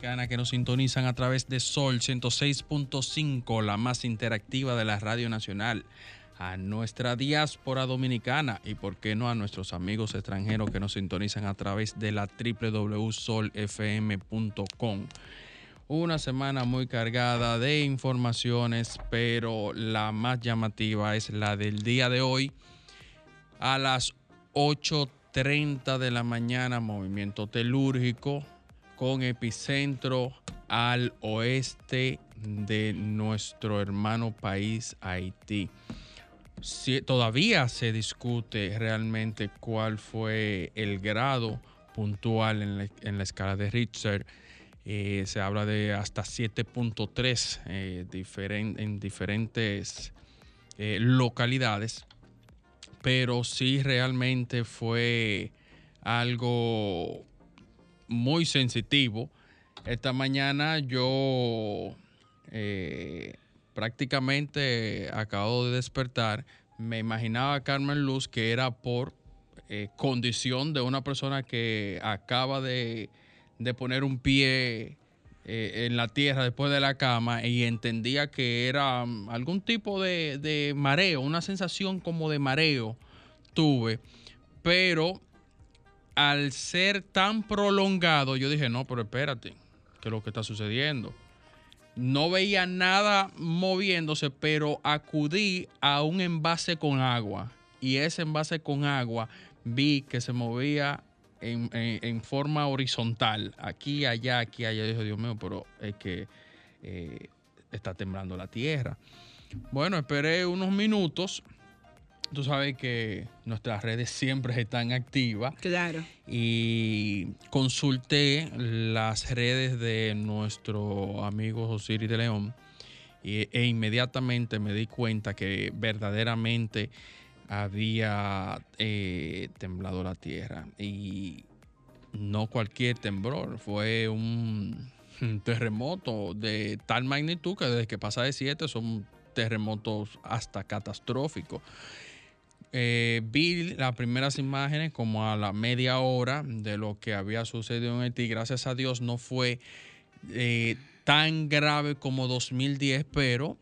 Dominicana, que nos sintonizan a través de Sol 106.5, la más interactiva de la Radio Nacional. A nuestra diáspora dominicana y, por qué no, a nuestros amigos extranjeros que nos sintonizan a través de la www.solfm.com. Una semana muy cargada de informaciones, pero la más llamativa es la del día de hoy. A las 8.30 de la mañana, movimiento telúrgico con epicentro al oeste de nuestro hermano país Haití. Todavía se discute realmente cuál fue el grado puntual en la, escala de Richter. Eh, se habla de hasta 7.3 eh, en diferentes eh, localidades pero sí realmente fue algo muy sensitivo. Esta mañana yo eh, prácticamente acabo de despertar. Me imaginaba Carmen Luz que era por eh, condición de una persona que acaba de, de poner un pie eh, en la tierra después de la cama y entendía que era mm, algún tipo de mareo, una sensación como de mareo tuve, pero al ser tan prolongado yo dije, no, pero espérate, ¿qué es lo que está sucediendo? No veía nada moviéndose, pero acudí a un envase con agua y ese envase con agua vi que se movía en, en- forma horizontal, aquí, allá, aquí, allá. Yo dije, Dios mío, pero es que eh, está temblando la tierra. Bueno, esperé unos minutos. Tú sabes que nuestras redes siempre están activas Claro. y consulté las redes de nuestro amigo Osiris de León y- e inmediatamente me di cuenta que verdaderamente había eh, temblado la tierra y no cualquier temblor, fue un terremoto de tal magnitud que desde que pasa de 7 son terremotos hasta catastróficos. Eh, vi las primeras imágenes como a la media hora de lo que había sucedido en Haití. Gracias a Dios no fue eh, tan grave como 2010, pero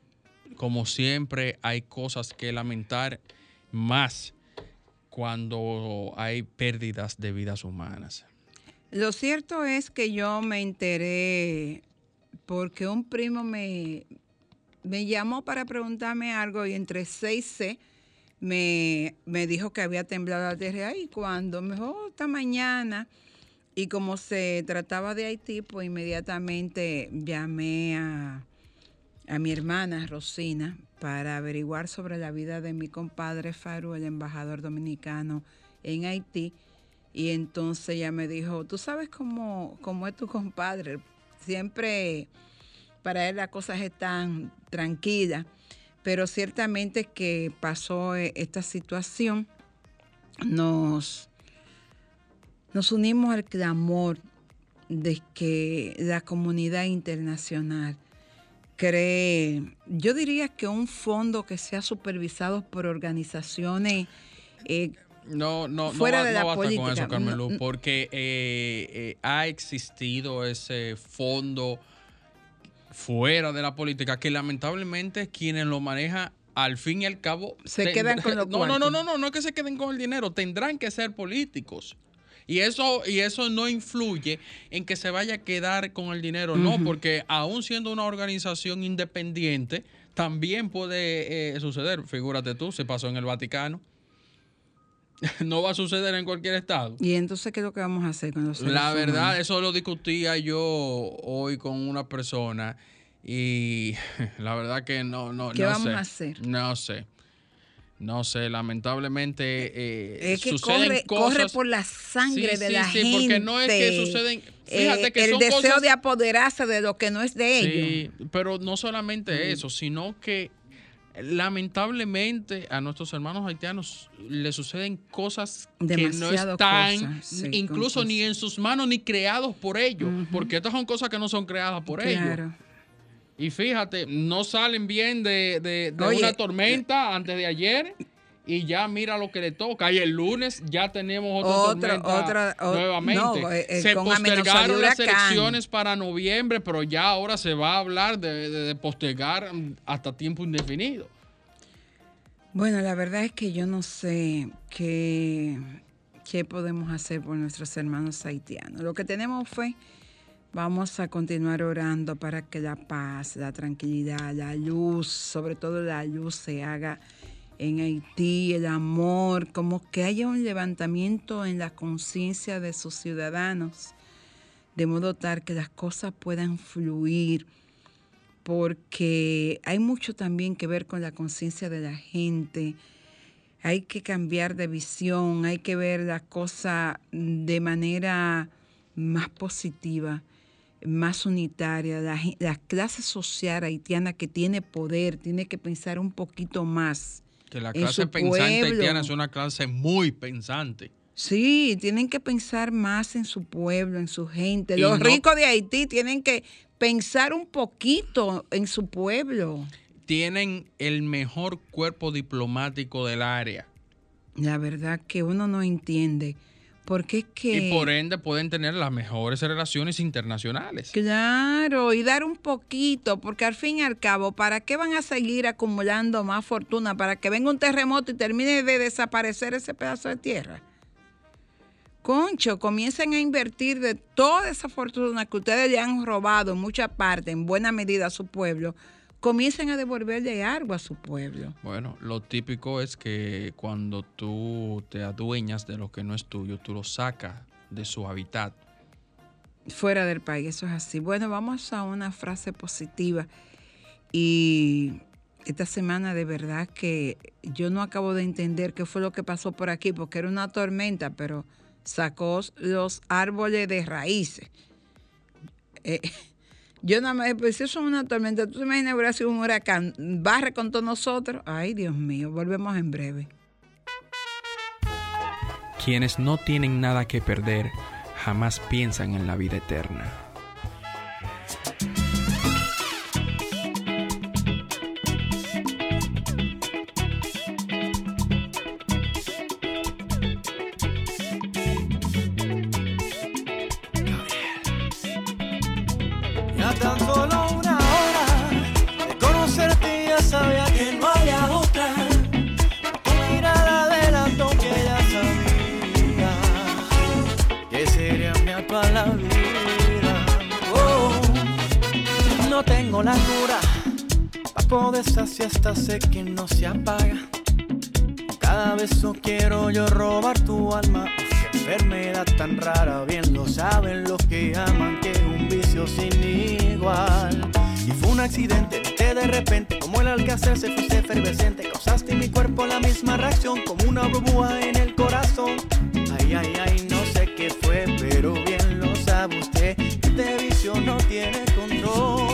como siempre hay cosas que lamentar más cuando hay pérdidas de vidas humanas. Lo cierto es que yo me enteré porque un primo me, me llamó para preguntarme algo y entre 6C me, me dijo que había temblado la tierra. Y cuando me dijo, "Oh, esta mañana, y como se trataba de Haití, pues inmediatamente llamé a, a mi hermana Rosina para averiguar sobre la vida de mi compadre Faru, el embajador dominicano en Haití. Y entonces ella me dijo, tú sabes cómo, cómo es tu compadre. Siempre para él las cosas están tranquilas, pero ciertamente que pasó eh, esta situación, nos, nos unimos al clamor de que la comunidad internacional cree, yo diría que un fondo que sea supervisado por organizaciones eh, No, no, Fuera no, de no la basta con política. eso, Carmen Luz, porque eh, eh, ha existido ese fondo fuera de la política que lamentablemente quienes lo manejan al fin y al cabo Se quedan con los no, no, no, no, no, no es que se queden con el dinero, tendrán que ser políticos. Y eso, y eso no influye en que se vaya a quedar con el dinero, no, porque aún siendo una organización independiente, también puede eh, suceder. Figúrate tú, se pasó en el Vaticano. no va a suceder en cualquier estado. Y entonces, ¿qué es lo que vamos a hacer con los La verdad, humanos? eso lo discutía yo hoy con una persona y la verdad que no, no, ¿Qué no vamos sé. a hacer? No sé. No sé, lamentablemente eh, Es que suceden corre, cosas. corre por la sangre Sí, de sí, la sí, gente. porque no es que suceden- fíjate eh, que el son deseo cosas- de apoderarse de lo que no es de ellos. Sí, pero no solamente eso, sino que lamentablemente a nuestros hermanos haitianos le suceden cosas que no están sí, incluso ni en sus manos ni creados por ellos, porque estas son cosas que no son creadas por ellos. Y fíjate, no salen bien de, de- de Oye, una tormenta antes de ayer y ya mira lo que le toca. Y el lunes ya tenemos otra Otro- tormenta otra- o- nuevamente. no, eh, eh, se postergaron las elecciones para noviembre, pero ya ahora se va a hablar de, de- de postergar mm, hasta tiempo indefinido. Bueno, la verdad es que yo no sé qué, qué podemos hacer por nuestros hermanos haitianos. Lo que tenemos fue, vamos a continuar orando para que la paz, la tranquilidad, la luz, sobre todo la luz se haga en Haití, el amor, como que haya un levantamiento en la conciencia de sus ciudadanos, de modo tal que las cosas puedan fluir porque hay mucho también que ver con la conciencia de la gente. Hay que cambiar de visión, hay que ver la cosa de manera más positiva, más unitaria. La, clase social haitiana que tiene poder tiene que pensar un poquito más. Que la clase pensante pueblo. haitiana es una clase muy pensante. Sí, tienen que pensar más en su pueblo, en su gente. Y Los no- ricos de Haití tienen que pensar un poquito en su pueblo. Tienen el mejor cuerpo diplomático del área. La verdad que uno no entiende. Porque es que... Y por ende pueden tener las mejores relaciones internacionales. Claro, y dar un poquito, porque al fin y al cabo, ¿para qué van a seguir acumulando más fortuna? ¿Para que venga un terremoto y termine de desaparecer ese pedazo de tierra? Concho, comiencen a invertir de toda esa fortuna que ustedes le han robado en mucha parte, en buena medida a su pueblo, comiencen a devolverle algo a su pueblo. Bueno, lo típico es que cuando tú te adueñas de lo que no es tuyo, tú lo sacas de su hábitat. fuera del país, eso es así. Bueno, vamos a una frase positiva. Y esta semana de verdad que yo no acabo de entender qué fue lo que pasó por aquí, porque era una tormenta, pero sacó los árboles de raíces. Eh, yo nada más, pues eso es una tormenta, tú te imaginas hubiera sido un huracán, barre con todos nosotros. Ay, Dios mío, volvemos en breve. Quienes no tienen nada que perder jamás piensan en la vida eterna. Esa siesta sé que no se apaga. Cada beso quiero yo robar tu alma. Qué enfermedad tan rara, bien lo saben los que aman que es un vicio sin igual. Y fue un accidente, viste de repente, como el alcázar se fuiste efervescente. Causaste en mi cuerpo la misma reacción, como una burbuja en el corazón. Ay, ay, ay, no sé qué fue, pero bien lo sabe usted. Este vicio no tiene control.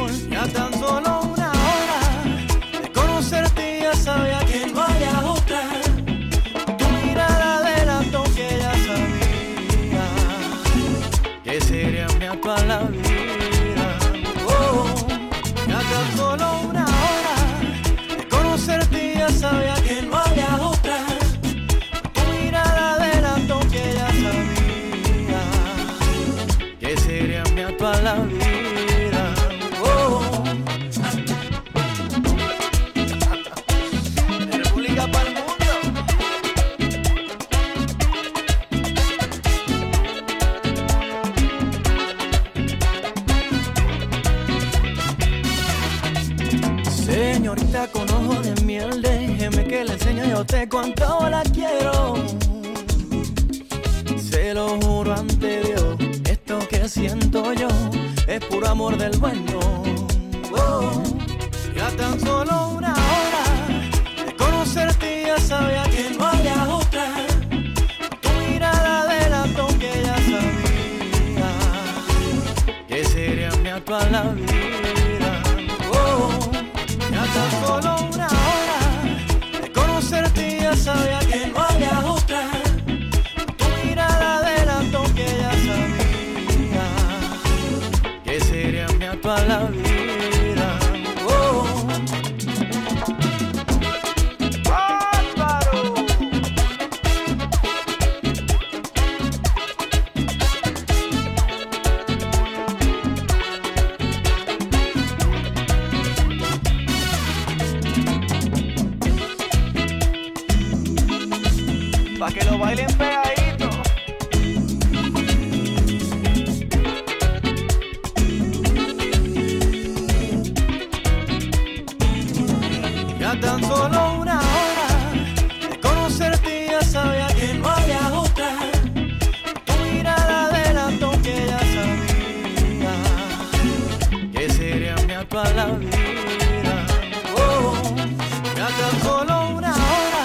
Solo una hora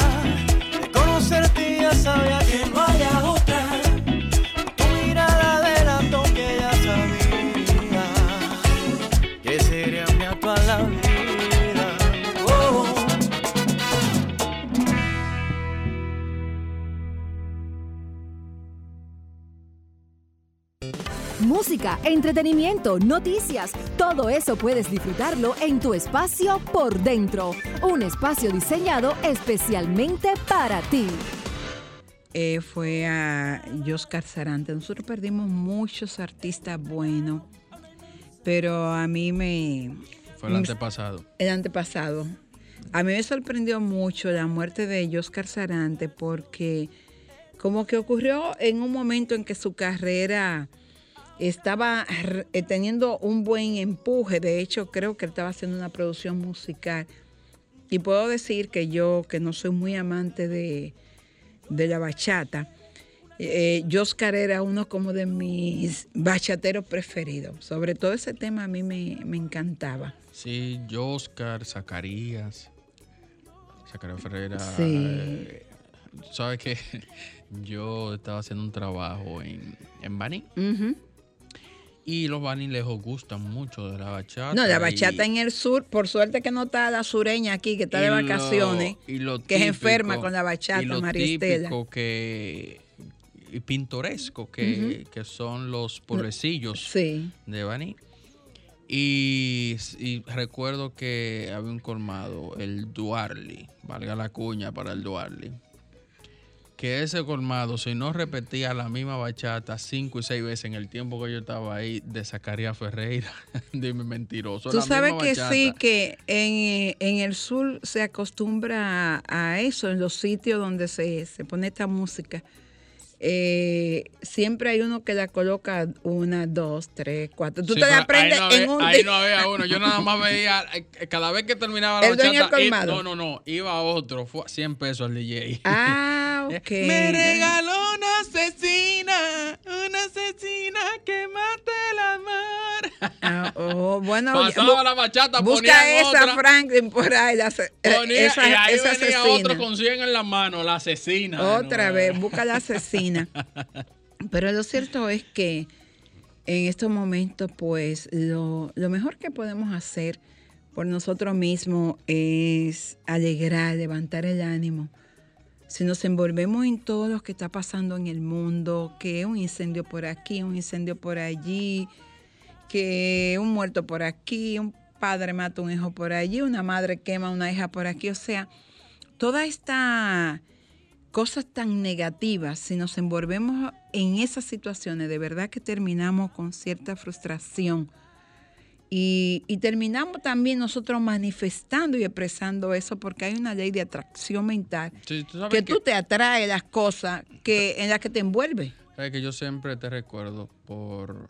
de conocerte ya sabía que no había otra. Tu mirada delató que ya sabía que sería mi actual vida. Oh. Música, entretenimiento, noticias, todo eso puedes disfrutarlo en tu espacio por dentro. Un espacio diseñado especialmente para ti. eh, fue a Oscar Sarante. Nosotros perdimos muchos artistas buenos, pero a mí me... Fue el antepasado. El antepasado. A mí me sorprendió mucho la muerte de Oscar Sarante porque como que ocurrió en un momento en que su carrera estaba eh, teniendo un buen empuje. De hecho, creo que estaba haciendo una producción musical. Y puedo decir que yo, que no soy muy amante de, de la bachata, eh, Oscar era uno como de mis bachateros preferidos. Sobre todo ese tema a mí me, me encantaba. Sí, Oscar, Zacarías, Zacarías Ferreira. Sí. eh, ¿Sabes qué? Yo estaba haciendo un trabajo en, en Bani Ujú. Y los Bani les gustan mucho de la bachata. No, la y- bachata en el sur, por suerte que no está la sureña aquí, que está de lo- vacaciones, y lo que es enferma típico- con la bachata, y lo típico que y pintoresco que, que son los pueblecillos Sí. de Bani. Y, y recuerdo que había un colmado, el Duarli, valga la cuña para el Duarli. Que ese colmado, si no repetía la misma bachata cinco y seis veces en el tiempo que yo estaba ahí, de Zacarías Ferreira, dime mentiroso. Tú la sabes misma que bachata. sí, que en, en el sur se acostumbra a, a eso, en los sitios donde se, se pone esta música. Eh, siempre hay uno que la coloca una, dos, tres, cuatro. Tú Sí, te la aprendes no en un Ahí día. no había uno. Yo nada más veía, eh, cada vez que terminaba la El bachata, no, no, no, iba a otro, fue a 100 pesos al DJ. Ah, ok. Me regaló una asesina, una asesina que amor. Ah, oh, bueno, Pasaba bu- la bachata, busca esa otra. Franklin por ahí, la, eh, Ponía- esa, y ahí esa venía asesina. otro con 100 en la mano, la asesina. Otra vez, busca la asesina. Pero lo cierto es que en estos momentos, pues, lo, lo mejor que podemos hacer por nosotros mismos es alegrar, levantar el ánimo. Si nos envolvemos en todo lo que está pasando en el mundo, que un incendio por aquí, un incendio por allí, que un muerto por aquí, un padre mata a un hijo por allí, una madre quema a una hija por aquí, o sea, toda esta cosas tan negativas, si nos envolvemos en esas situaciones, de verdad que terminamos con cierta frustración. Y, y terminamos también nosotros manifestando y expresando eso porque hay una ley de atracción mental Sí, tú sabes que tú te atraes las cosas que, en las que te envuelves. Sabes que yo siempre te recuerdo por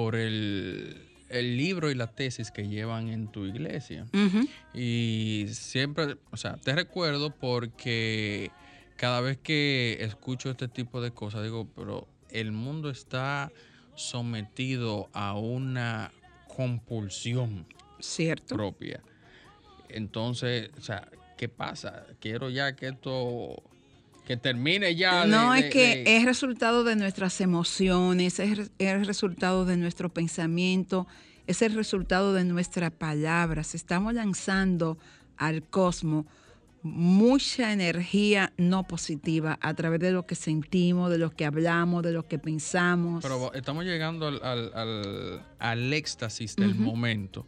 por el el libro y la tesis que llevan en tu iglesia. Y siempre, o sea, te recuerdo porque cada vez que escucho este tipo de cosas, digo, pero el mundo está sometido a una compulsión Cierto. propia. Entonces, o sea, ¿qué pasa? Quiero ya que esto, que termine ya. No, de- es que de- es resultado de nuestras emociones, es, es resultado de nuestro pensamiento, es el resultado de nuestras palabras. Estamos lanzando al cosmos mucha energía no positiva a través de lo que sentimos, de lo que hablamos, de lo que pensamos. Pero estamos llegando al, al- al- al éxtasis del momento,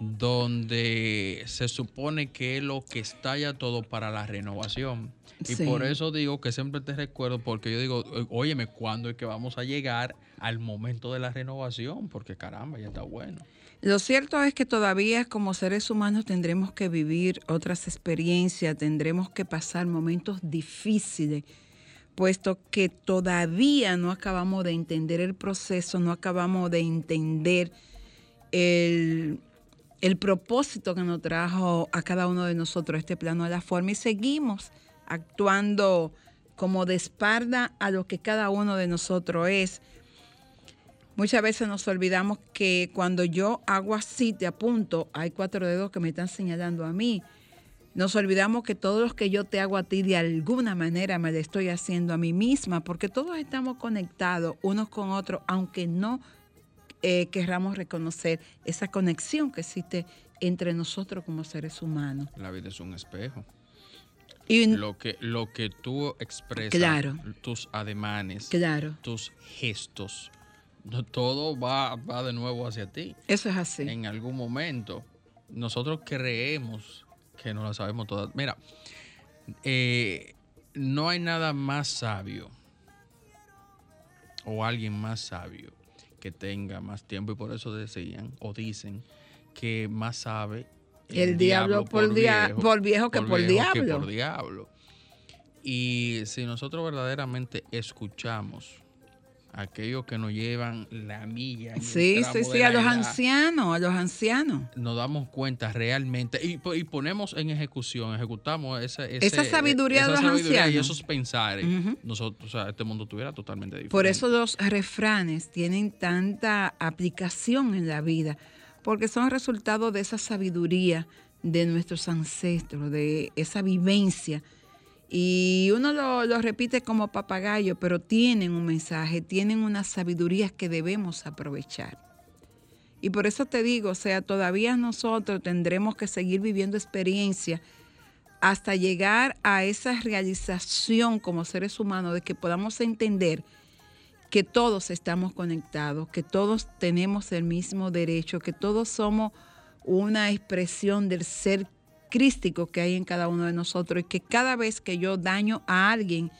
donde se supone que es lo que estalla todo para la renovación. Y Sí. por eso digo que siempre te recuerdo, porque yo digo, "Ó- óyeme, ¿cuándo es que vamos a llegar al momento de la renovación? Porque caramba, ya está bueno. Lo cierto es que todavía como seres humanos tendremos que vivir otras experiencias, tendremos que pasar momentos difíciles, puesto que todavía no acabamos de entender el proceso, no acabamos de entender el, el propósito que nos trajo a cada uno de nosotros este plano de la forma y seguimos actuando como de espalda a lo que cada uno de nosotros es. Muchas veces nos olvidamos que cuando yo hago así, te apunto, hay cuatro dedos que me están señalando a mí. Nos olvidamos que todos los que yo te hago a ti de alguna manera me lo estoy haciendo a mí misma, porque todos estamos conectados unos con otros, aunque no eh, querramos reconocer esa conexión que existe entre nosotros como seres humanos. La vida es un espejo. Y Lo que, lo que tú expresas, Claro. tus ademanes, claro, tus gestos, todo va, va de nuevo hacia ti. eso es así. En algún momento, nosotros creemos que no la sabemos todas. Mira, eh, no hay nada más sabio o alguien más sabio que tenga más tiempo y por eso decían o dicen que más sabe El diablo por dia- por viejo que por diablo. por diablo. Y si nosotros verdaderamente escuchamos aquellos que nos llevan la milla, Sí, sí, sí, a los edad, ancianos, a los ancianos. nos damos cuenta realmente y, y ponemos en ejecución, ejecutamos esa, ese- Esa sabiduría de los sabiduría y ancianos. esos pensares, nosotros, o sea, este mundo estuviera totalmente diferente. Por eso los refranes tienen tanta aplicación en la vida, porque son resultado de esa sabiduría de nuestros ancestros, de esa vivencia. Y uno lo, repite como papagayo, pero tienen un mensaje, tienen unas sabidurías que debemos aprovechar. Y por eso te digo, o sea, todavía nosotros tendremos que seguir viviendo experiencias hasta llegar a esa realización como seres humanos de que podamos entender que todos estamos conectados, que todos tenemos el mismo derecho, que todos somos una expresión del ser crístico que hay en cada uno de nosotros y que cada vez que yo daño a alguien,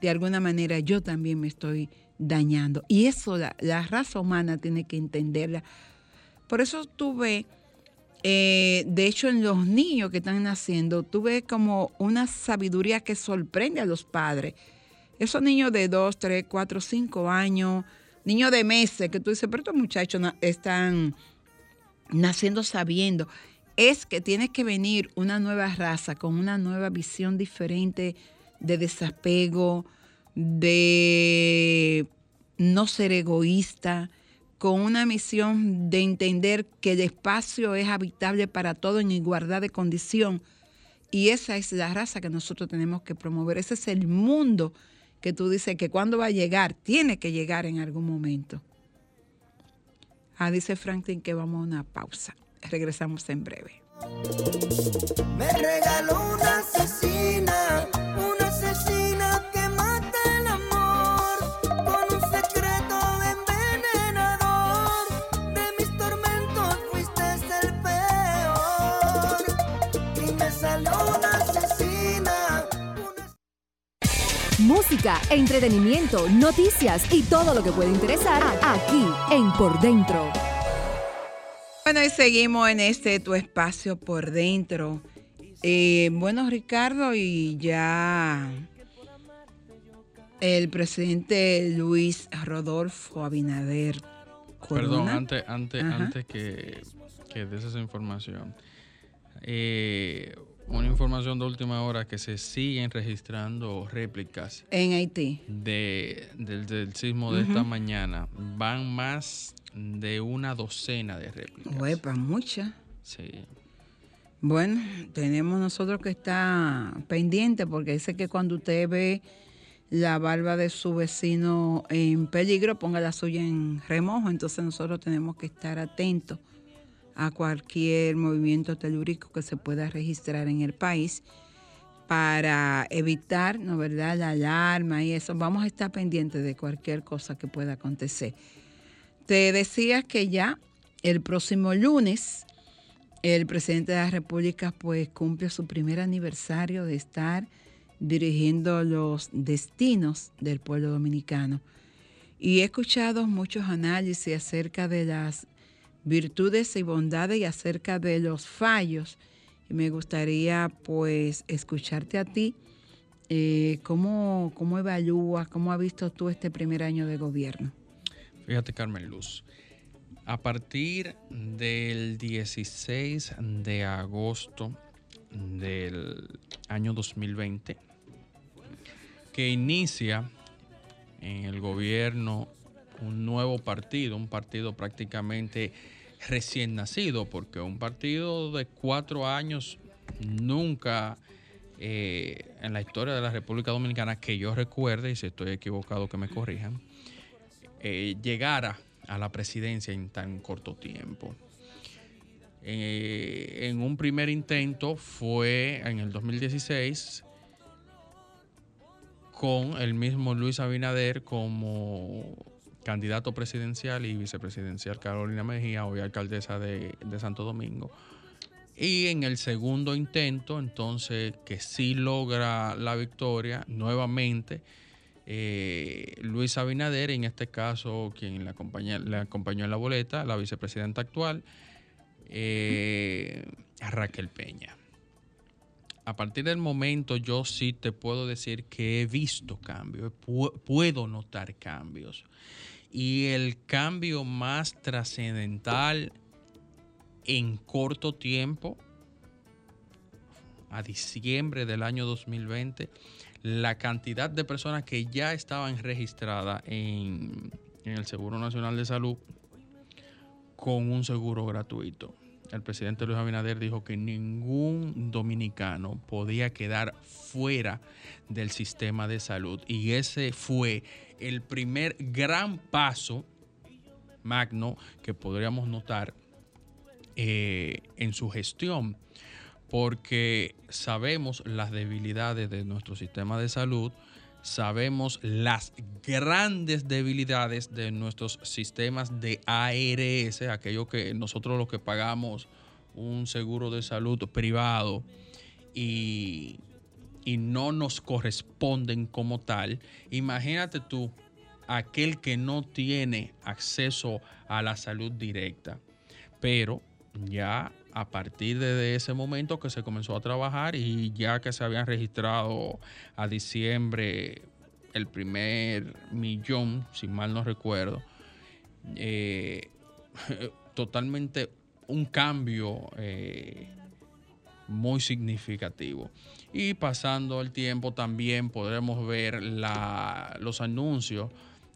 de alguna manera yo también me estoy dañando. Y eso la, la raza humana tiene que entenderla. Por eso tuve, eh, de hecho en los niños que están naciendo, tuve como una sabiduría que sorprende a los padres. Esos niños de 2, 3, 4, 5 años, niños de meses, que tú dices, pero estos muchachos están naciendo sabiendo, es que tiene que venir una nueva raza con una nueva visión diferente de desapego, de no ser egoísta, con una misión de entender que el espacio es habitable para todo en igualdad de condición. Y esa es la raza que nosotros tenemos que promover. Ese es el mundo que tú dices que cuando va a llegar, tiene que llegar en algún momento. Ah, dice Franklin que vamos a una pausa. Regresamos en breve. Me regaló una asesina, una asesina que mata el amor con un secreto envenenador. De mis tormentos fuiste el peor y me salió una asesina. Una... Música, entretenimiento, noticias y todo lo que puede interesar aquí en Por Dentro. Bueno, y seguimos en este tu espacio por dentro. Eh, bueno, Ricardo, y ya el presidente Luis Rodolfo Abinader corona. Perdón, antes, antes, Ajá. antes que, que des esa información. eh, una información de última hora que se siguen registrando réplicas En Haití. de, del, del sismo de esta mañana. Van más de una docena de réplicas. Huepa, muchas. Sí. Bueno, tenemos nosotros que estar pendiente porque dice que cuando usted ve la barba de su vecino en peligro, ponga la suya en remojo. Entonces nosotros tenemos que estar atentos a cualquier movimiento telúrico que se pueda registrar en el país para evitar, ¿no verdad?, la alarma y eso. Vamos a estar pendientes de cualquier cosa que pueda acontecer. Te decía que ya el próximo lunes el presidente de la República pues cumple su primer aniversario de estar dirigiendo los destinos del pueblo dominicano. Y he escuchado muchos análisis acerca de las virtudes y bondades y acerca de los fallos. Y me gustaría pues escucharte a ti. eh, ¿cómo, ¿Cómo evalúas, cómo has visto tú este primer año de gobierno? Fíjate, Carmen Luz. A partir del 16 de agosto del año 2020, que inicia en el gobierno un nuevo partido, un partido prácticamente recién nacido, porque un partido de cuatro años nunca eh, en la historia de la República Dominicana, que yo recuerde, y si estoy equivocado que me corrijan, eh, llegara a la presidencia en tan corto tiempo. Eh, en un primer intento fue en el 2016 con el mismo Luis Abinader como candidato presidencial y vicepresidencial Carolina Mejía, hoy alcaldesa de, de Santo Domingo. Y en el segundo intento, entonces, que sí logra la victoria nuevamente, eh, Luis Abinader, en este caso, quien le, acompaña, le acompañó en la boleta, la vicepresidenta actual, eh, Raquel Peña. A partir del momento yo sí te puedo decir que he visto cambios, pu- puedo notar cambios. Y el cambio más trascendental en corto tiempo, a diciembre del año 2020, la cantidad de personas que ya estaban registradas en, en el Seguro Nacional de Salud con un seguro gratuito. El presidente Luis Abinader dijo que ningún dominicano podía quedar fuera del sistema de salud. Y ese fue el primer gran paso magno que podríamos notar eh, en su gestión, porque sabemos las debilidades de nuestro sistema de salud, sabemos las grandes debilidades de nuestros sistemas de ARS, aquello que nosotros los que pagamos un seguro de salud privado y, y no nos corresponden como tal. Imagínate tú, aquel que no tiene acceso a la salud directa, pero ya a partir de ese momento que se comenzó a trabajar y ya que se habían registrado a diciembre el primer millón, si mal no recuerdo, eh, totalmente un cambio eh, muy significativo. Y pasando el tiempo también podremos ver los anuncios.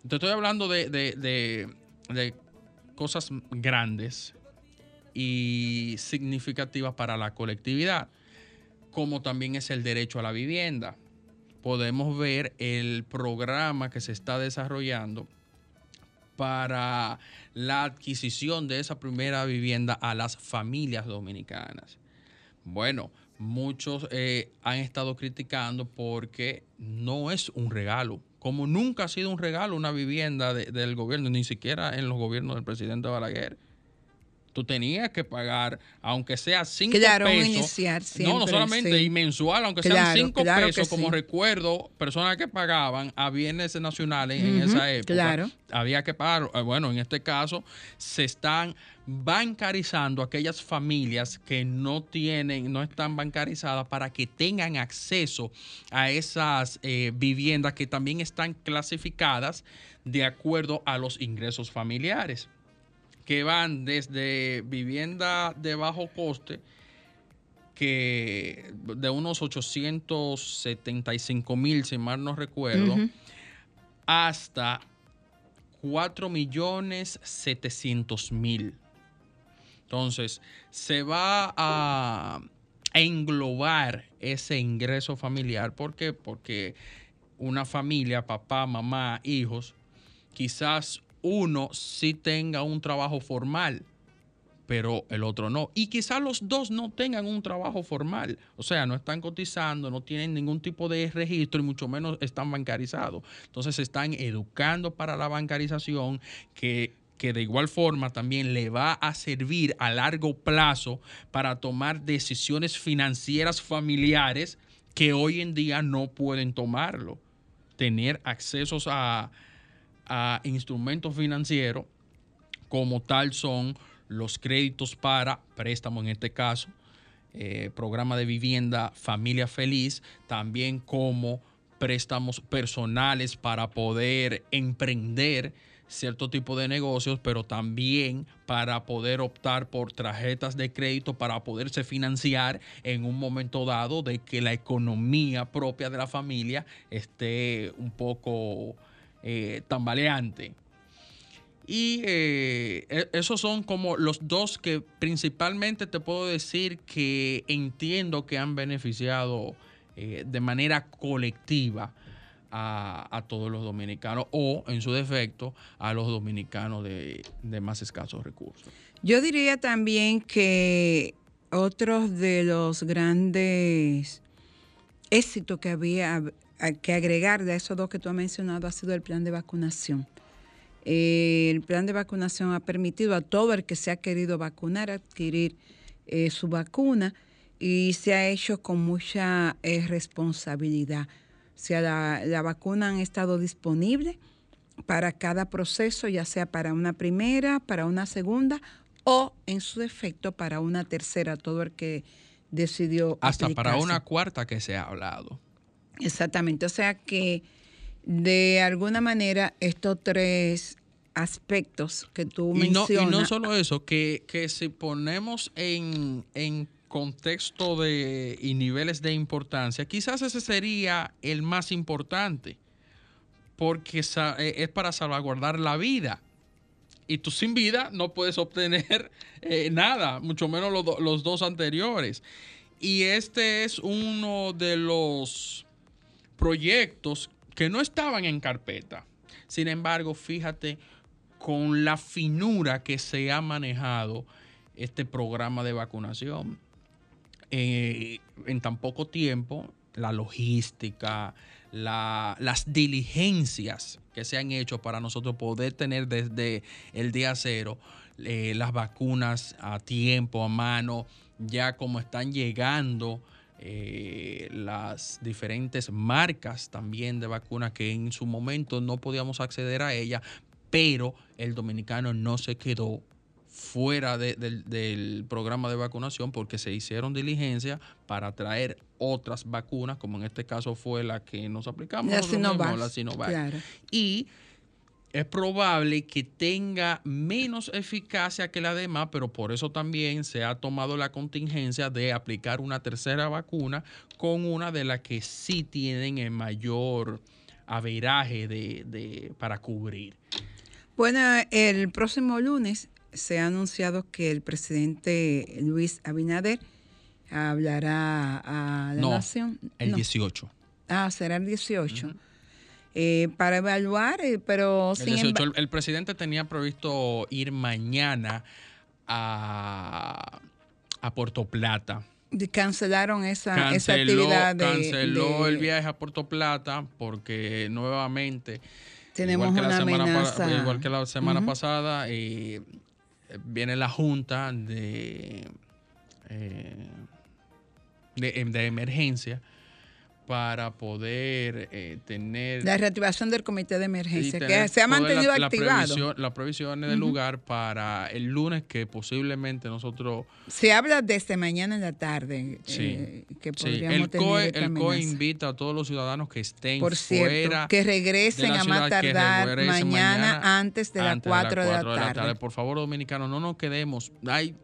Te estoy hablando de cosas grandes y significativas para la colectividad, como también es el derecho a la vivienda. Podemos ver el programa que se está desarrollando para la adquisición de esa primera vivienda a las familias dominicanas. Bueno, muchos eh, han estado criticando porque no es un regalo. Como nunca ha sido un regalo una vivienda de- del gobierno, ni siquiera en los gobiernos del presidente Balaguer. Tú tenías que pagar, aunque sea cinco Claro, pesos. iniciar no, no solamente, sí. y mensual, aunque sean Claro, cinco claro que pesos, como sí. recuerdo, personas que pagaban a bienes nacionales en esa época. claro. Había que pagar. Eh, Bueno, en este caso, se están bancarizando aquellas familias que no tienen, no están bancarizadas para que tengan acceso a esas eh, viviendas que también están clasificadas de acuerdo a los ingresos familiares. Que van desde vivienda de bajo coste, que de unos 875 mil, si mal no recuerdo, hasta 4 millones 700 mil. Entonces, se va a englobar ese ingreso familiar. ¿Por qué? Porque una familia, papá, mamá, hijos, quizás uno sí tenga un trabajo formal, pero el otro no. Y quizás los dos no tengan un trabajo formal. O sea, no están cotizando, no tienen ningún tipo de registro y mucho menos están bancarizados. Entonces se están educando para la bancarización que, que de igual forma también le va a servir a largo plazo para tomar decisiones financieras familiares que hoy en día no pueden tomarlo. Tener accesos a, a instrumentos financieros como tal son los créditos para préstamo en este caso, eh, programa de vivienda Familia Feliz, también como préstamos personales para poder emprender cierto tipo de negocios, pero también para poder optar por tarjetas de crédito para poderse financiar en un momento dado de que la economía propia de la familia esté un poco eh, tambaleante. Y eh, e- esos son como los dos que principalmente te puedo decir que entiendo que han beneficiado eh, de manera colectiva a, todos los dominicanos o en su defecto a los dominicanos de, de más escasos recursos. Yo diría también que otros de los grandes éxitos que había que agregar de esos dos que tú has mencionado ha sido el plan de vacunación. Eh, el plan de vacunación ha permitido a todo el que se ha querido vacunar adquirir eh, su vacuna y se ha hecho con mucha eh, responsabilidad. O sea, la, la vacuna han estado disponible para cada proceso, ya sea para una primera, para una segunda o en su defecto para una tercera, todo el que decidió. Hasta para una cuarta que se ha hablado. Exactamente, o sea que de alguna manera estos tres aspectos que tú Y no, y mencionas. no solo eso, que, que si ponemos en, en contexto de, y niveles de importancia, quizás ese sería el más importante, porque eh, es para salvaguardar la vida. Y tú sin vida no puedes obtener eh, nada, mucho menos los, los dos anteriores. Y este es uno de los proyectos que no estaban en carpeta. Sin embargo, fíjate con la finura que se ha manejado este programa de vacunación. Eh, en tan poco tiempo, la logística, la- las diligencias que se han hecho para nosotros poder tener desde el día cero eh, las vacunas a tiempo, a mano, ya como están llegando eh, las diferentes marcas también de vacunas que en su momento no podíamos acceder a ellas, pero el dominicano no se quedó fuera de- del, del programa de vacunación porque se hicieron diligencias para traer otras vacunas, como en este caso fue la que nos aplicamos. La Sinovac, la Sinovac. claro. Y es probable que tenga menos eficacia que la demás, pero por eso también se ha tomado la contingencia de aplicar una tercera vacuna con una de las que sí tienen el mayor averaje de, de- para cubrir. Bueno, el próximo lunes se ha anunciado que el presidente Luis Abinader hablará a la No, nación. El No. 18. Ah, será el 18. Eh, para evaluar, eh, pero El, sin 18, emba- el- el presidente tenía previsto ir mañana a, a Puerto Plata. cancelaron esa, esa Canceló, actividad de, canceló de- el viaje a Puerto Plata porque nuevamente Tenemos igual que la una semana pa- amenaza. igual que la semana pasada eh, viene la junta de, eh, de de emergencia para poder eh, tener La reactivación del comité de emergencia, que se ha mantenido activado. previsión- Las provisiones del lugar para el lunes que posiblemente nosotros Se habla desde mañana en la tarde Sí. eh, que Sí, podríamos el tener COE, esta el COE invita a todos los ciudadanos que estén Por cierto, fuera que de regresen la a más que tardar mañana, antes de las antes 4 de, la tarde. Por favor, dominicanos, no nos quedemos. Hay,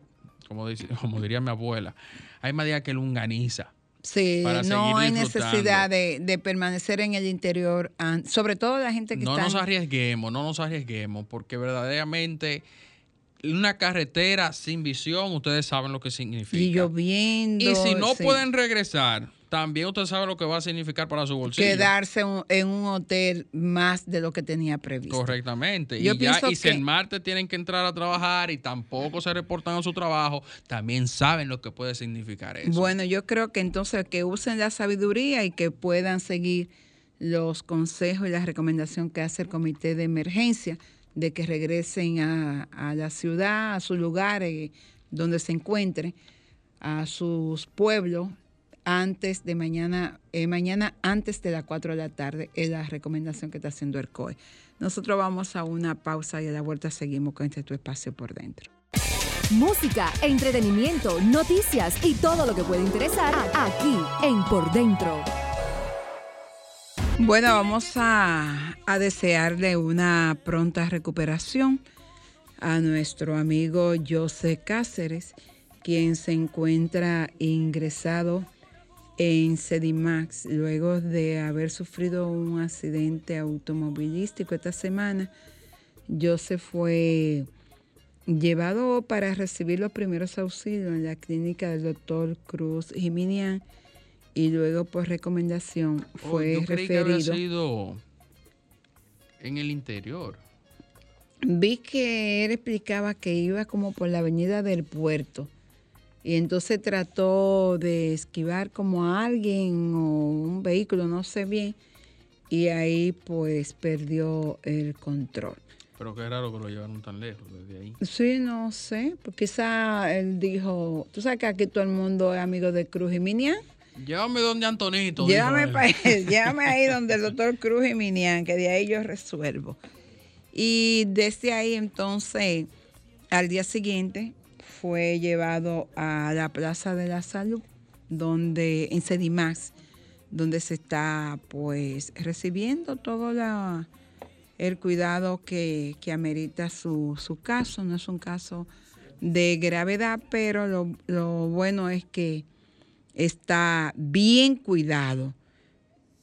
como, dice, como diría mi abuela, hay más días que lunganiza. Sí, no hay necesidad de, de permanecer en el interior, sobre todo la gente que No está... nos arriesguemos, no nos arriesguemos, porque verdaderamente una carretera sin visión, ustedes saben lo que significa. y lloviendo. Y si no sí. pueden regresar, también ustedes saben lo que va a significar para su bolsillo. quedarse un- en un hotel más de lo que tenía previsto. Correctamente. Yo y ya, y si que- el martes tienen que entrar a trabajar y tampoco se reportan a su trabajo, también saben lo que puede significar eso. Bueno, yo creo que entonces que usen la sabiduría y que puedan seguir los consejos y la recomendación que hace el comité de emergencia de que regresen a, a la ciudad, a su lugar eh, donde se encuentren, a sus pueblos antes de mañana, eh, mañana antes de las 4 de la tarde, es la recomendación que está haciendo el COE. Nosotros vamos a una pausa y a la vuelta seguimos con este tu espacio por dentro. Música, entretenimiento, noticias y todo lo que puede interesar aquí en Por Dentro. Bueno, vamos a, a desearle una pronta recuperación a nuestro amigo José Cáceres, quien se encuentra ingresado en Sedimax luego de haber sufrido un accidente automovilístico esta semana. José fue llevado para recibir los primeros auxilios en la clínica del doctor Cruz Jiminián y luego por recomendación Oh, fue yo creí que había referido. sido en el interior. Vi que él explicaba que iba como por la avenida del puerto y entonces trató de esquivar como a alguien o un vehículo, no sé bien, y ahí pues perdió el control. Pero qué raro que lo llevaron tan lejos desde ahí. Sí, no sé, pues quizá él dijo, tú sabes que aquí todo el mundo es amigo de Cruz y Minian. Llévame donde Antonito. Llévame, dijo pa- él. llévame ahí donde el doctor Cruz y Minian, que de ahí yo resuelvo. Y desde ahí entonces, al día siguiente, fue llevado a la Plaza de la Salud, donde, en Sedimax, donde se está pues recibiendo todo el cuidado que, que amerita su, su caso. No es un caso de gravedad, pero lo, lo bueno es que está bien cuidado.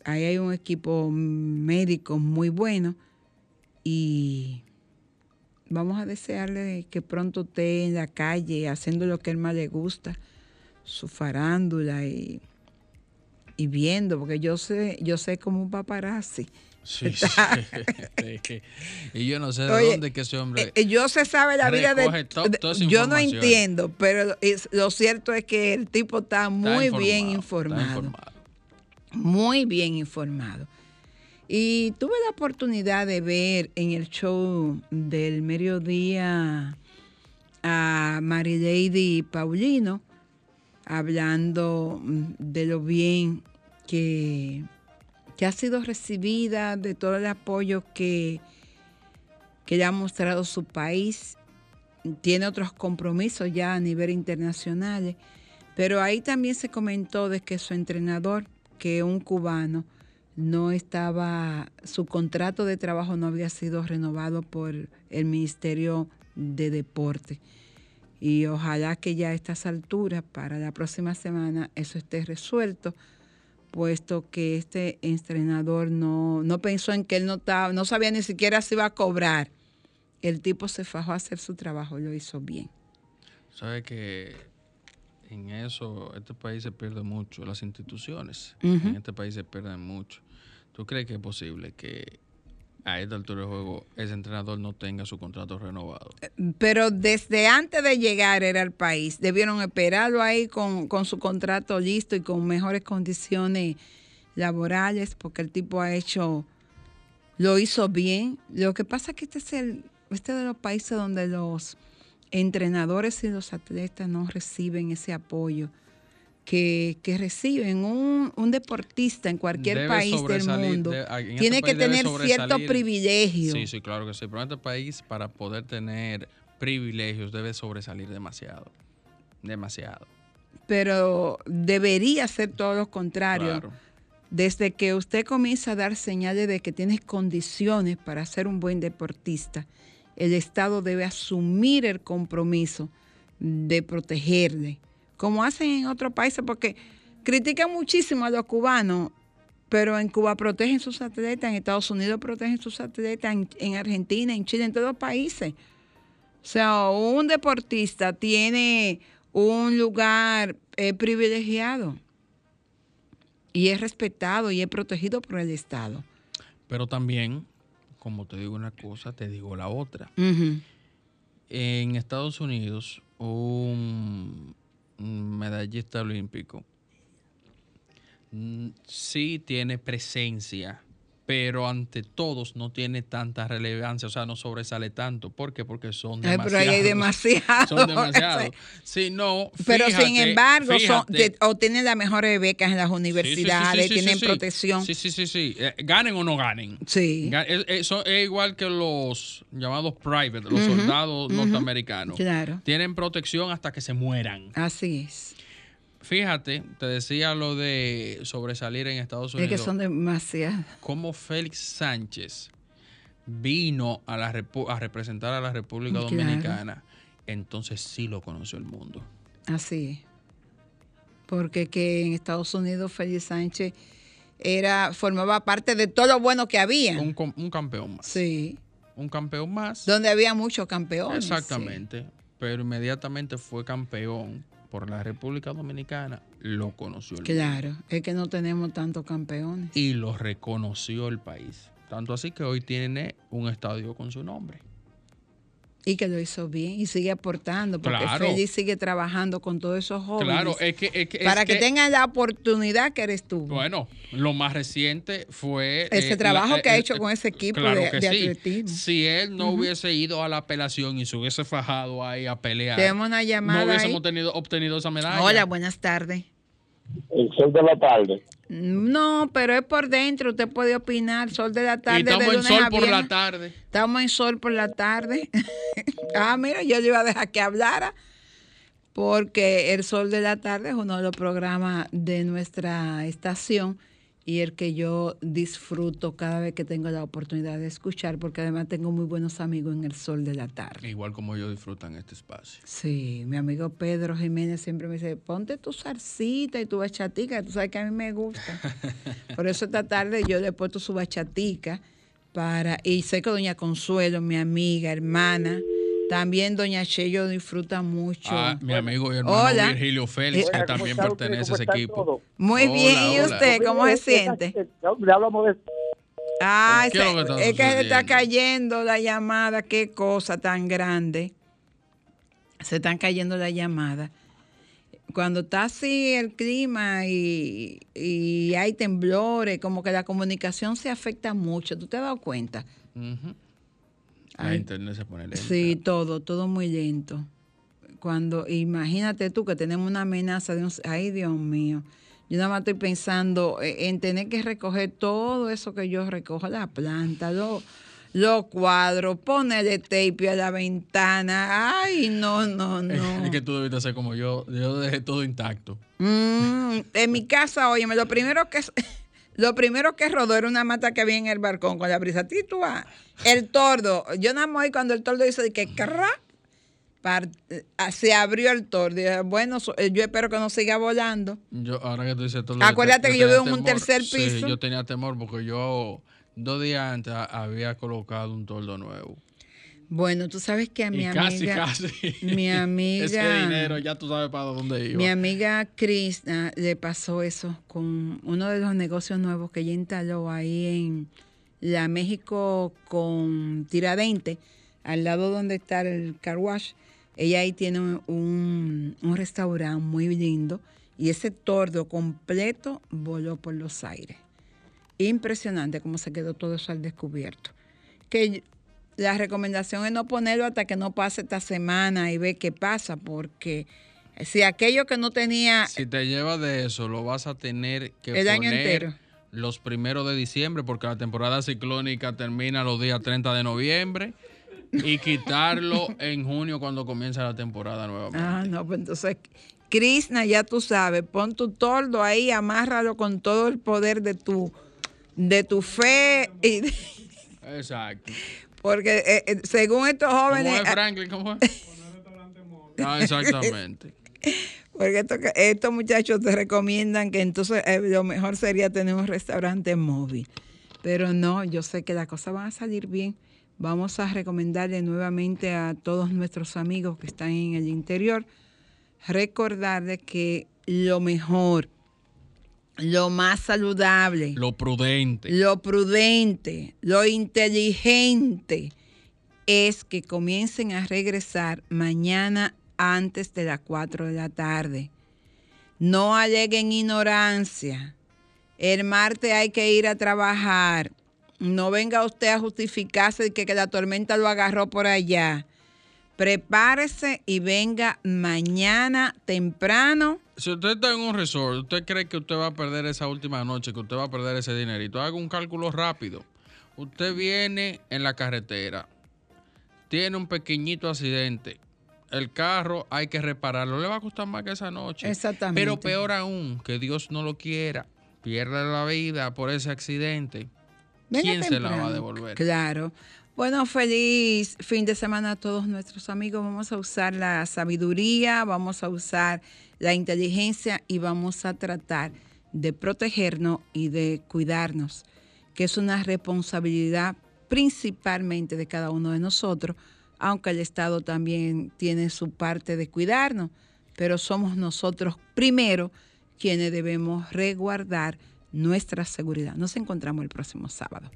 Ahí hay un equipo médico muy bueno y vamos a desearle que pronto esté en la calle haciendo lo que él más le gusta, su farándula y, y viendo, porque yo sé, yo sé como un paparazzi. Sí, sí. y yo no sé de Oye, dónde que ese hombre. Eh, yo se sabe la vida de, recoge to- de- yo no entiendo, pero es- lo cierto es que el tipo está muy bien informado, está informado, muy bien informado. Y tuve la oportunidad de ver en el show del mediodía a Marilady Paulino hablando mm, de lo bien que, ha sido recibida, de todo el apoyo que, que le ha mostrado su país. Tiene otros compromisos ya a nivel internacional, pero ahí también se comentó de que su entrenador, que es un cubano, no estaba, su contrato de trabajo no había sido renovado por el Ministerio de Deporte. Y ojalá que ya a estas alturas, para la próxima semana, eso esté resuelto, puesto que este entrenador no, no pensó en que él no estaba, no sabía ni siquiera si iba a cobrar. El tipo se fajó a hacer su trabajo lo hizo bien. Sabe que en eso este país se pierde mucho, las instituciones en este país se pierden mucho. ¿Tú crees que es posible que a esta altura del juego ese entrenador no tenga su contrato renovado? Pero desde antes de llegar era al país, debieron esperarlo ahí con, con su contrato listo y con mejores condiciones laborales, porque el tipo ha hecho, lo hizo bien. Lo que pasa es que este es el, este de los países donde los entrenadores y los atletas no reciben ese apoyo que, que reciben un, un deportista en cualquier Debe país del mundo. de- este tiene que tener cierto privilegio. Sí, sí, claro que sí. Pero en este país, para poder tener privilegios, debe sobresalir demasiado. Demasiado. Pero debería ser todo lo contrario. Claro. Desde que usted comienza a dar señales de que tienes condiciones para ser un buen deportista, el Estado debe asumir el compromiso de protegerle, como hacen en otros países, porque critican muchísimo a los cubanos, pero en Cuba protegen sus atletas, en Estados Unidos protegen sus atletas, en, en Argentina, en Chile, en todos los países. O sea, un deportista tiene un lugar eh, privilegiado y es respetado y es protegido por el Estado. Pero también, como te digo una cosa, te digo la otra. En Estados Unidos, un medallista olímpico mm, sí tiene presencia, pero ante todos no tiene tanta relevancia, o sea, no sobresale tanto. ¿Por qué? Porque son Ay, demasiados. pero ahí hay demasiado. Son demasiados. Sí, no, Pero sin embargo, son, te- obtienen las mejores becas en las Sí, sí, sí, universidades, sí, tienen protección. Sí, sí, sí, sí. Eh, ganen o no ganen. Sí. Ga- Es, es- igual que los llamados private, los soldados norteamericanos. Claro. Tienen protección hasta que se mueran. Así es. Fíjate, te decía lo de sobresalir en Estados Es Unidos. que son demasiados. Cómo Félix Sánchez vino a, la repu- a representar a la República Claro. Dominicana, entonces sí lo conoció el mundo. Así es. Porque que en Estados Unidos Félix Sánchez era, formaba parte de todo lo bueno que había. Un campeón más. Sí. Un campeón más. Donde había muchos campeones. Exactamente. Pero inmediatamente fue campeón por la República Dominicana, lo conoció el mundo. Claro, es que no tenemos tantos campeones. y lo reconoció el país. Tanto así que hoy tiene un estadio con su nombre. Y que lo hizo bien y sigue aportando, porque Claro. Félix sigue trabajando con todos esos jóvenes. Claro, es que... es que- es para que, que- tengan la oportunidad que eres tú. Bueno, lo más reciente fue... Ese eh, trabajo la- que ha eh, hecho eh, con ese equipo claro de- que de sí. atletismo. Si él no hubiese ido a la apelación y se hubiese fajado ahí a pelear, Tenemos una llamada no hubiésemos ahí. tenido, obtenido esa medalla. Hola, buenas tardes. El sol de la tarde. No, pero es por dentro, usted puede opinar. Sol de la tarde. y estamos de en lunes sol a por la tarde. Estamos en sol por la tarde. ah, mira, yo le iba a dejar que hablara. Porque el sol de la tarde es uno de los programas de nuestra estación y el que yo disfruto cada vez que tengo la oportunidad de escuchar, porque además tengo muy buenos amigos en el sol de la tarde. Igual como yo disfrutan este espacio. Sí, mi amigo Pedro Jiménez siempre me dice, ponte tu zarcita y tu bachatica, tú sabes que a mí me gusta. Por eso esta tarde yo le he puesto su bachatica para, y sé que doña Consuelo, mi amiga, hermana, también doña Cheyo disfruta mucho. Ah, mi amigo y hermano Hola. Virgilio Félix, Eh, que ¿cómo también está pertenece a ¿Cómo ese equipo. Muy Hola, bien, ¿y hola. usted cómo se siente? Le hablamos de Ah, ¿Qué es es que se está cayendo la llamada, qué cosa tan grande. Se están cayendo la llamada. Cuando está así el clima y, y hay temblores, como que la comunicación se afecta mucho. ¿Tú te has dado cuenta? Ujú. La Ay. internet se pone lenta. Sí, todo, todo muy lento. Cuando, imagínate tú que tenemos una amenaza de un, ay Dios mío, yo nada más estoy pensando eh, en tener que recoger todo eso que yo recojo, la planta, los los cuadros, ponerle tape a la ventana, ay no, no, no. Es que tú debiste ser como yo. Yo dejé todo intacto. Mm, en mi casa, óyeme, lo primero que lo primero que rodó era una mata que había en el balcón con la brisa. Ti, tú vas. El tordo, yo nada más cuando el tordo hizo de que eh, se abrió el tordo. Bueno, eh, yo espero que no siga volando. Yo, ahora que tú dices todo Acuérdate que yo vivo en un tercer piso. Sí, yo tenía temor porque yo dos días antes había colocado un tordo nuevo. Bueno, tú sabes que a mi y amiga, casi, casi. mi amiga, Ese dinero ya tú sabes para dónde iba. Mi amiga Krishna le pasó eso con uno de los negocios nuevos que ella instaló ahí en la México con Tiradente, al lado donde está el car wash. Ella ahí tiene un, un restaurante muy lindo y ese tordo completo voló por los aires. Impresionante cómo se quedó todo eso al descubierto. Que la recomendación es no ponerlo hasta que no pase esta semana y ver qué pasa, porque Si aquello que no tenía Si te llevas de eso, lo vas a tener que El año poner entero. los primeros de diciembre, porque la temporada ciclónica termina los días 30 de noviembre, y quitarlo en junio cuando comienza la temporada nuevamente. Ah, no, pues entonces, Krishna, ya tú sabes, pon tu tordo ahí, amárralo con todo el poder de tu, de tu fe, y de- Exacto. Porque eh, eh, según estos ¿Cómo jóvenes, es, Franklin? ¿Cómo es? Ah, exactamente. porque estos, estos muchachos te recomiendan que entonces eh, lo mejor sería tener un restaurante móvil. Pero no, yo sé que las cosas van a salir bien. Vamos a recomendarle nuevamente a todos nuestros amigos que están en el interior, recordarles que lo mejor, lo más saludable, Lo prudente. lo prudente, lo inteligente es que comiencen a regresar mañana antes de las 4 de la tarde. No aleguen ignorancia. El martes hay que ir a trabajar. No venga usted a justificarse de que, que la tormenta lo agarró por allá. Prepárese y venga mañana temprano. Si usted está en un resort, usted cree que usted va a perder esa última noche, que usted va a perder ese dinerito, haga un cálculo rápido. Usted viene en la carretera, tiene un pequeñito accidente, el carro hay que repararlo, le va a costar más que esa noche. Exactamente. Pero peor aún, que Dios no lo quiera, pierda la vida por ese accidente. Venga ¿Quién se la va a devolver? Claro. Bueno, feliz fin de semana a todos nuestros amigos. Vamos a usar la sabiduría, vamos a usar la inteligencia y vamos a tratar de protegernos y de cuidarnos, que es una responsabilidad principalmente de cada uno de nosotros, aunque el Estado también tiene su parte de cuidarnos, pero somos nosotros primero quienes debemos resguardar nuestra seguridad. Nos encontramos el próximo sábado.